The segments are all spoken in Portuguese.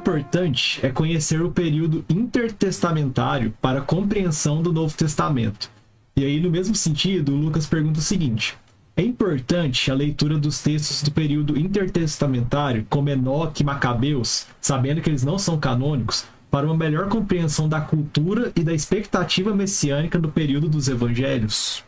importante é conhecer o período intertestamentário para compreensão do Novo Testamento. E aí, no mesmo sentido, Lucas pergunta o seguinte: é importante a leitura dos textos do período intertestamentário, como Enoque e Macabeus, sabendo que eles não são canônicos, para uma melhor compreensão da cultura e da expectativa messiânica do período dos evangelhos?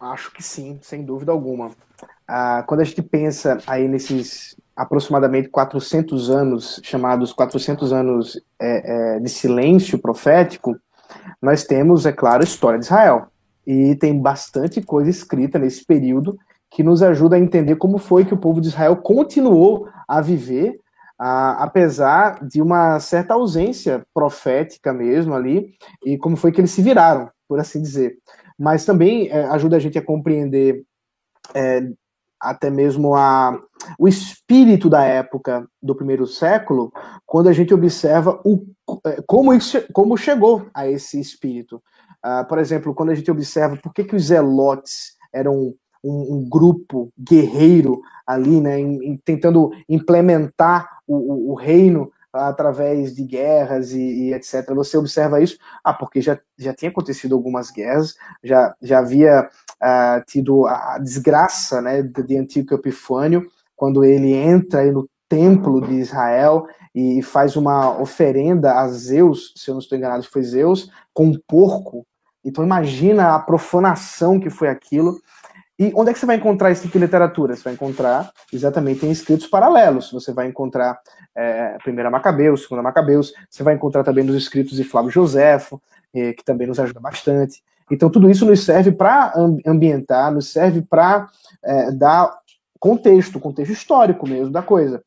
Acho que sim, sem dúvida alguma. Ah, quando a gente pensa aí nesses aproximadamente 400 anos, chamados 400 anos é, é, de silêncio profético, nós temos, é claro, a história de Israel. E tem bastante coisa escrita nesse período que nos ajuda a entender como foi que o povo de Israel continuou a viver, a, apesar de uma certa ausência profética mesmo ali, e como foi que eles se viraram, por assim dizer. Mas também é, ajuda a gente a compreender é, até mesmo a, o espírito da época do primeiro século, quando a gente observa o, é, como, isso, como chegou a esse espírito. Uh, por exemplo, quando a gente observa por que, que os zelotes eram um, um, grupo guerreiro ali, né, em, em, tentando implementar o, o, o reino através de guerras e, e, etc. Você observa isso? Ah, porque já, já tinha acontecido algumas guerras, já, já havia uh, tido a desgraça né, de, Antíoco Epifânio, quando ele entra no templo de Israel e faz uma oferenda a Zeus, se eu não estou enganado, foi Zeus, com um porco. Então imagina a profanação que foi aquilo. E onde é que você vai encontrar esse tipo de literatura? Você vai encontrar exatamente em escritos paralelos. Você vai encontrar é, Primeira Macabeus, Segunda Macabeus, você vai encontrar também nos escritos de Flávio Joséfo, é, que também nos ajuda bastante. Então, tudo isso nos serve para ambientar, nos serve para é, dar contexto, contexto histórico mesmo da coisa.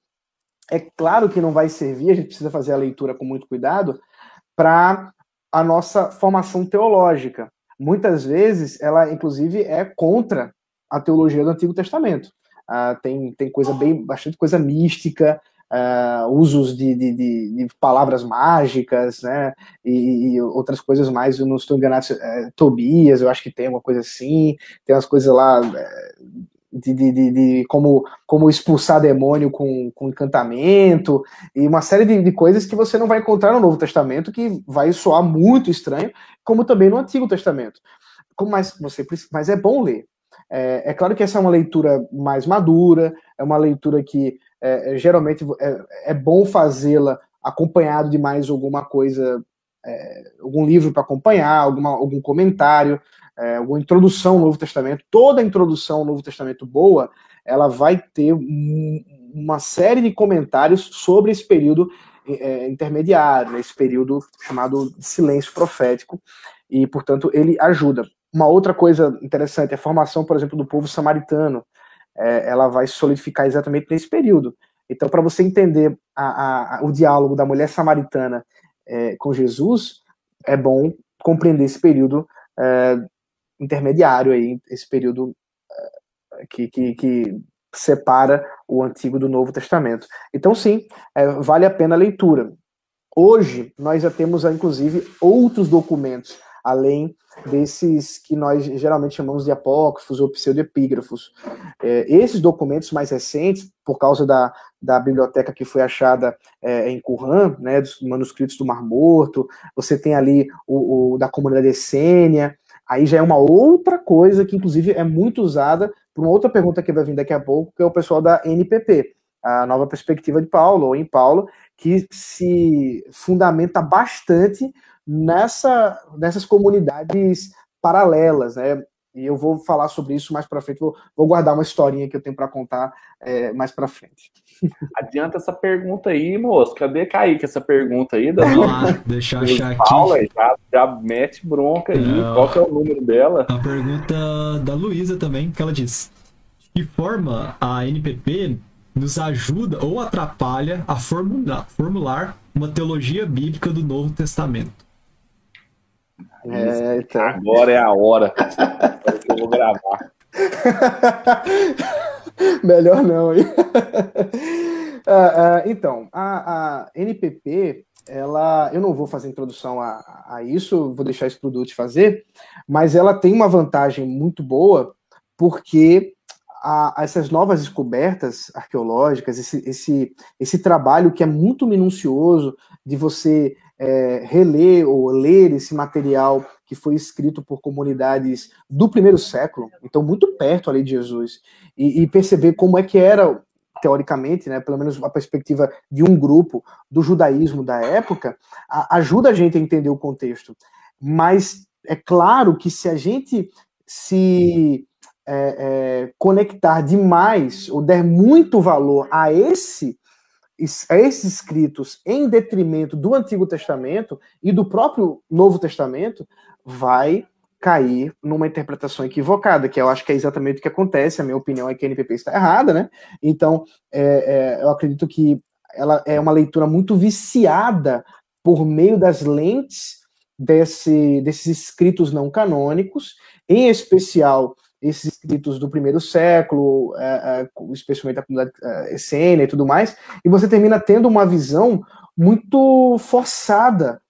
É claro que não vai servir, a gente precisa fazer a leitura com muito cuidado, para a nossa formação teológica. Muitas vezes, ela, inclusive, é contra a teologia do Antigo Testamento. Ah, tem, tem coisa bem, bastante coisa mística, uh, usos de, de, de, de, palavras mágicas, né, e, e, outras coisas mais, eu não estou enganado, é, Tobias, eu acho que tem uma coisa assim, tem umas coisas lá é, de, de, de, de, como, como expulsar demônio com, com encantamento, e uma série de, de coisas que você não vai encontrar no Novo Testamento, que vai soar muito estranho, como também no Antigo Testamento. Como mais, você, mas é bom ler. É, é, claro que essa é uma leitura mais madura, é uma leitura que é, é, geralmente é, é bom fazê-la acompanhado de mais alguma coisa, é, algum livro para acompanhar, alguma, algum comentário, é, alguma introdução ao Novo Testamento. Toda introdução ao Novo Testamento boa, ela vai ter um, uma série de comentários sobre esse período é, intermediário, né, esse período chamado silêncio profético, e, portanto, ele ajuda. Uma outra coisa interessante é a formação, por exemplo, do povo samaritano é, ela vai solidificar exatamente nesse período. Então, para você entender a, a, o diálogo da mulher samaritana é, com Jesus, é bom compreender esse período é, intermediário aí, esse período é, que, que, que, separa o Antigo do Novo Testamento. Então, sim, é, vale a pena a leitura. Hoje, nós já temos, inclusive, outros documentos, além desses que nós geralmente chamamos de apócrifos ou pseudoepígrafos. É, esses documentos mais recentes, por causa da, da biblioteca que foi achada é, em Qumran, né, dos manuscritos do Mar Morto, você tem ali o, o da comunidade essênia, aí já é uma outra coisa que, inclusive, é muito usada por uma outra pergunta que vai vir daqui a pouco, que é o pessoal da NPP, a nova perspectiva de Paulo, ou em Paulo, que se fundamenta bastante nessa, nessas comunidades paralelas, né? E eu vou falar sobre isso mais para frente. Vou, vou, guardar uma historinha que eu tenho para contar é, mais para frente. Adianta essa pergunta aí, moço. Cadê Kaique essa pergunta aí? Da ah, deixa eu achar Paula, aqui. Já, já mete bronca aí. Não. Qual que é o número dela? A pergunta da Luísa também, que ela diz. Que forma a NPP nos ajuda ou atrapalha a formular, formular uma teologia bíblica do Novo Testamento? É, então. Agora é a hora. que eu vou gravar. Melhor não, hein? uh, uh, então, a, a, NPP, ela, eu não vou fazer introdução a, a isso, vou deixar esse produto fazer, mas ela tem uma vantagem muito boa, porque a, a essas novas descobertas arqueológicas, esse, esse, esse trabalho que é muito minucioso de você é, reler ou ler esse material que foi escrito por comunidades do primeiro século, então muito perto ali de Jesus, e, e perceber como é que era teoricamente, né, pelo menos a perspectiva de um grupo do judaísmo da época, a, ajuda a gente a entender o contexto. Mas é claro que se a gente se é, é, conectar demais ou der muito valor a esse esses escritos em detrimento do Antigo Testamento e do próprio Novo Testamento, vai cair numa interpretação equivocada, que eu acho que é exatamente o que acontece. A minha opinião é que a NPP está errada, né? Então, é, é, eu acredito que ela é uma leitura muito viciada por meio das lentes desse, desses escritos não canônicos, em especial esses escritos do primeiro século, é, é, especialmente a comunidade é, e tudo mais, e você termina tendo uma visão muito forçada.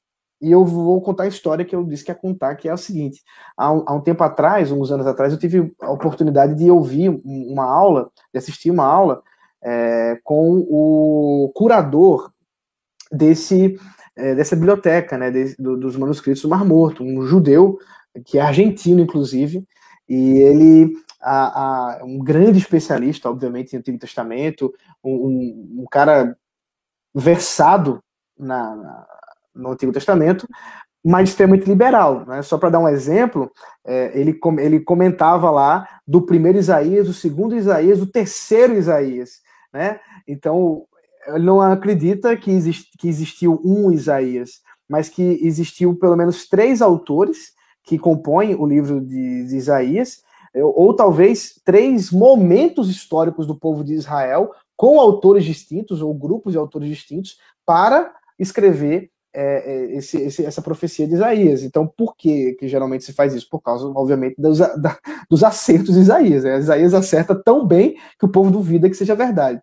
E eu vou contar a história que eu disse que ia contar, que é o seguinte: há um, há um, tempo atrás, uns anos atrás, eu tive a oportunidade de ouvir uma aula, de assistir uma aula é, com o curador desse, é, dessa biblioteca, né, de, do, dos manuscritos do Mar Morto, um judeu, que é argentino, inclusive, e ele, a, um grande especialista, obviamente, em Antigo Testamento, um, um, um cara versado na, na no Antigo Testamento, mas extremamente liberal. Né? Só para dar um exemplo, é, ele, ele comentava lá do primeiro Isaías, do segundo Isaías, do terceiro Isaías. Né? Então, ele não acredita que, exist, que existiu um Isaías, mas que existiu pelo menos três autores que compõem o livro de, de Isaías, ou talvez três momentos históricos do povo de Israel com autores distintos ou grupos de autores distintos para escrever é, é, esse, esse, essa profecia de Isaías. Então, por que, que geralmente se faz isso? Por causa, obviamente, dos, da, dos acertos de Isaías. Né? Isaías acerta tão bem que o povo duvida que seja verdade.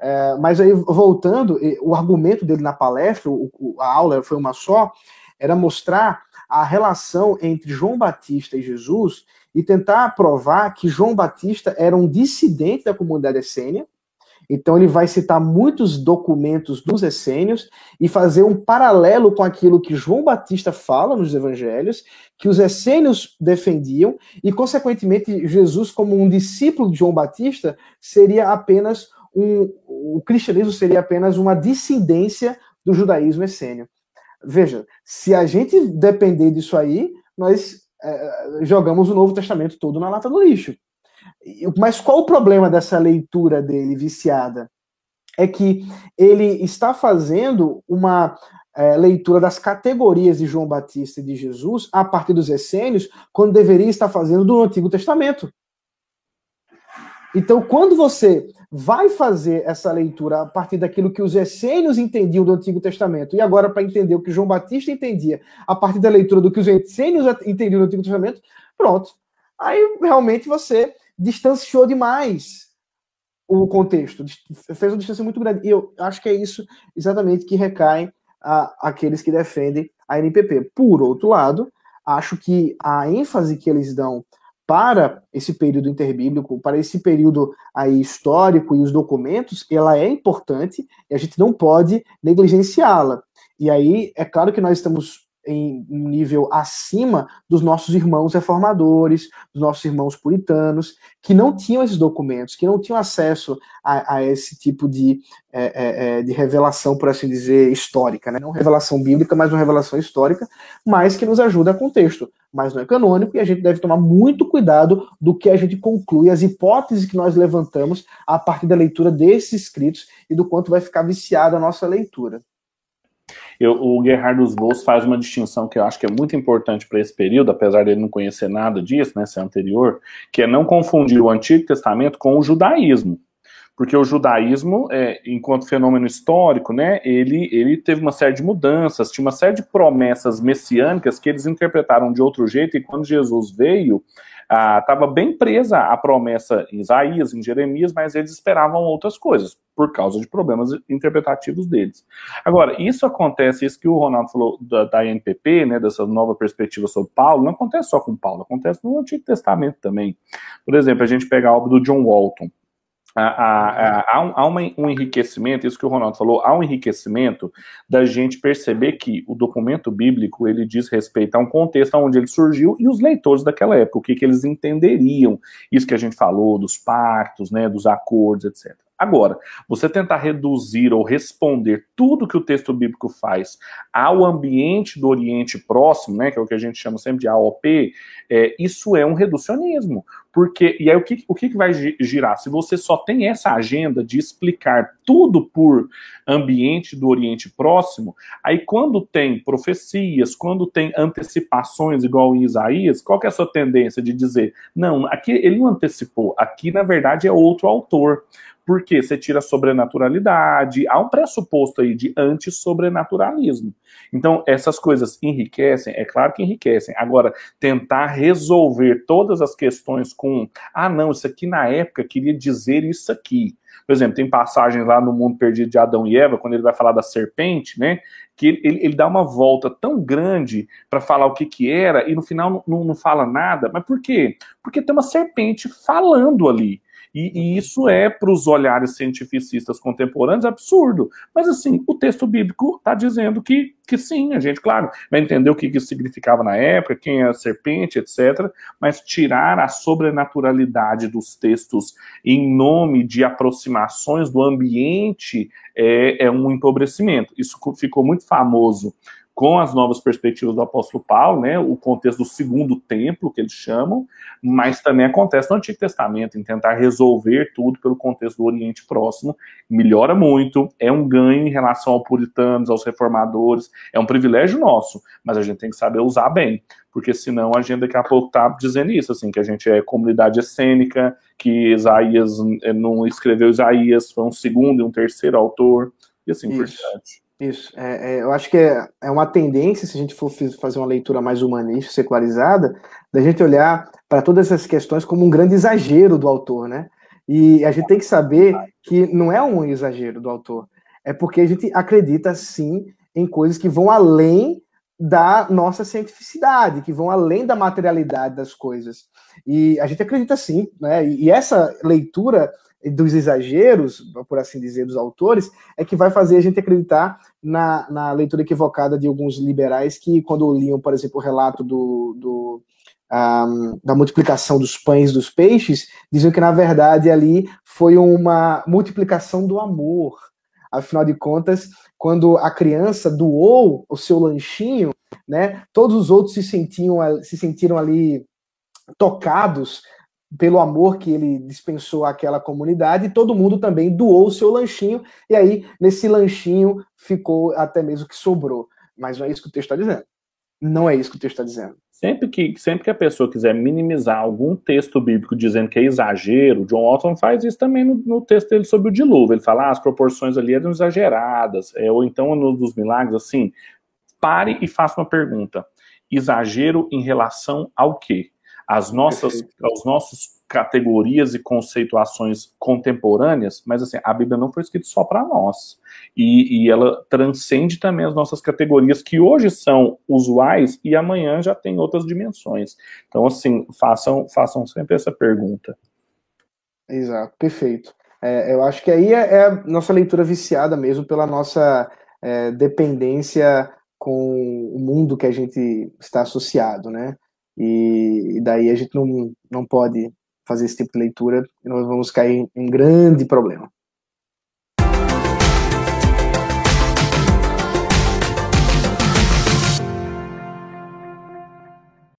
É, mas aí, voltando, o argumento dele na palestra, o, a aula foi uma só, era mostrar a relação entre João Batista e Jesus e tentar provar que João Batista era um dissidente da comunidade essênia, então ele vai citar muitos documentos dos essênios e fazer um paralelo com aquilo que João Batista fala nos evangelhos, que os essênios defendiam, e consequentemente Jesus, como um discípulo de João Batista, seria apenas um. O cristianismo seria apenas uma dissidência do judaísmo essênio. Veja, se a gente depender disso aí, nós é, jogamos o Novo Testamento todo na lata do lixo. Mas qual o problema dessa leitura dele viciada? É que ele está fazendo uma é, leitura das categorias de João Batista e de Jesus a partir dos essênios, quando deveria estar fazendo do Antigo Testamento. Então, quando você vai fazer essa leitura a partir daquilo que os essênios entendiam do Antigo Testamento, e agora para entender o que João Batista entendia a partir da leitura do que os essênios entendiam do Antigo Testamento, pronto. Aí realmente você distanciou demais o contexto, fez uma distância muito grande. E eu acho que é isso exatamente que recai aqueles que defendem a NPP. Por outro lado, acho que a ênfase que eles dão para esse período interbíblico, para esse período aí histórico e os documentos, ela é importante e a gente não pode negligenciá-la. E aí, é claro que nós estamos em um nível acima dos nossos irmãos reformadores, dos nossos irmãos puritanos, que não tinham esses documentos, que não tinham acesso a, a esse tipo de, é, é, é, de revelação, por assim dizer, histórica. Né? Não revelação bíblica, mas uma revelação histórica, mas que nos ajuda a contexto. Mas não é canônico e a gente deve tomar muito cuidado do que a gente conclui, as hipóteses que nós levantamos a partir da leitura desses escritos e do quanto vai ficar viciada a nossa leitura. Eu, o Gerhard dos faz uma distinção que eu acho que é muito importante para esse período, apesar dele não conhecer nada disso, né, ser anterior, que é não confundir o Antigo Testamento com o judaísmo. Porque o judaísmo, é, enquanto fenômeno histórico, né, ele, ele teve uma série de mudanças, tinha uma série de promessas messiânicas que eles interpretaram de outro jeito, e quando Jesus veio, estava ah, bem presa à promessa em Isaías, em Jeremias, mas eles esperavam outras coisas, por causa de problemas interpretativos deles. Agora, isso acontece, isso que o Ronaldo falou da, da NPP, né, dessa nova perspectiva sobre Paulo, não acontece só com Paulo, acontece no Antigo Testamento também. Por exemplo, a gente pega a obra do John Walton, Há, há, um, há um, enriquecimento, isso que o Ronaldo falou, há um enriquecimento da gente perceber que o documento bíblico ele diz respeito a um contexto onde ele surgiu e os leitores daquela época, o que, que eles entenderiam, isso que a gente falou, dos pactos, né, dos acordos, etc. Agora, você tentar reduzir ou responder tudo que o texto bíblico faz ao ambiente do Oriente Próximo, né, que é o que a gente chama sempre de AOP, é, isso é um reducionismo. Porque, e aí o que, o que vai girar? Se você só tem essa agenda de explicar tudo por ambiente do Oriente Próximo, aí quando tem profecias, quando tem antecipações, igual em Isaías, qual que é a sua tendência de dizer, não, aqui ele não antecipou, aqui na verdade é outro autor porque você tira a sobrenaturalidade, há um pressuposto aí de anti-sobrenaturalismo. Então, essas coisas enriquecem, é claro que enriquecem. Agora, tentar resolver todas as questões com, ah, não, isso aqui na época queria dizer isso aqui. Por exemplo, tem passagens lá no mundo perdido de Adão e Eva, quando ele vai falar da serpente, né? Que ele, ele dá uma volta tão grande para falar o que, que era e no final não, não fala nada. Mas por quê? Porque tem uma serpente falando ali. E, e isso é, para os olhares cientificistas contemporâneos, absurdo. Mas, assim, o texto bíblico está dizendo que, que sim, a gente, claro, vai entender o que isso significava na época, quem é a serpente, etc. Mas tirar a sobrenaturalidade dos textos em nome de aproximações do ambiente é, é um empobrecimento. Isso ficou muito famoso com as novas perspectivas do apóstolo Paulo, né, o contexto do segundo templo, que eles chamam, mas também acontece no Antigo Testamento, em tentar resolver tudo pelo contexto do Oriente Próximo, melhora muito, é um ganho em relação aos puritanos, aos reformadores, é um privilégio nosso, mas a gente tem que saber usar bem, porque senão a gente daqui a pouco está dizendo isso, assim, que a gente é comunidade essênica, que Isaías eh, não escreveu Isaías, foi um segundo e um terceiro autor, e assim por diante. Isso. É, é, eu acho que é, é uma tendência, se a gente for fazer uma leitura mais humanista, secularizada, da gente olhar para todas essas questões como um grande exagero do autor, né? E a gente tem que saber que não é um exagero do autor, é porque a gente acredita sim em coisas que vão além da nossa cientificidade, que vão além da materialidade das coisas. E a gente acredita sim, né? E essa leitura dos exageros, por assim dizer, dos autores, é que vai fazer a gente acreditar na, na leitura equivocada de alguns liberais que, quando liam, por exemplo, o relato do, do um, da multiplicação dos pães dos peixes, diziam que, na verdade, ali foi uma multiplicação do amor. Afinal de contas, quando a criança doou o seu lanchinho, né, todos os outros se sentiam, se sentiram ali tocados pelo amor que ele dispensou àquela comunidade, todo mundo também doou o seu lanchinho, e aí nesse lanchinho ficou até mesmo que sobrou. Mas não é isso que o texto está dizendo. Não é isso que o texto está dizendo. Sempre que, sempre que a pessoa quiser minimizar algum texto bíblico dizendo que é exagero, John Walton faz isso também no, no texto dele sobre o dilúvio. Ele fala, ah, as proporções ali eram exageradas. É, ou então, no dos milagres, assim, pare e faça uma pergunta. Exagero em relação ao quê? As nossas, as nossas categorias e conceituações contemporâneas, mas assim, a Bíblia não foi escrita só para nós. E, e, ela transcende também as nossas categorias que hoje são usuais e amanhã já tem outras dimensões. Então, assim, façam, façam sempre essa pergunta. Exato, perfeito. É, eu acho que aí é, é, a nossa leitura viciada mesmo pela nossa é, dependência com o mundo que a gente está associado, né? E, e daí a gente não, não pode fazer esse tipo de leitura nós vamos cair em um grande problema.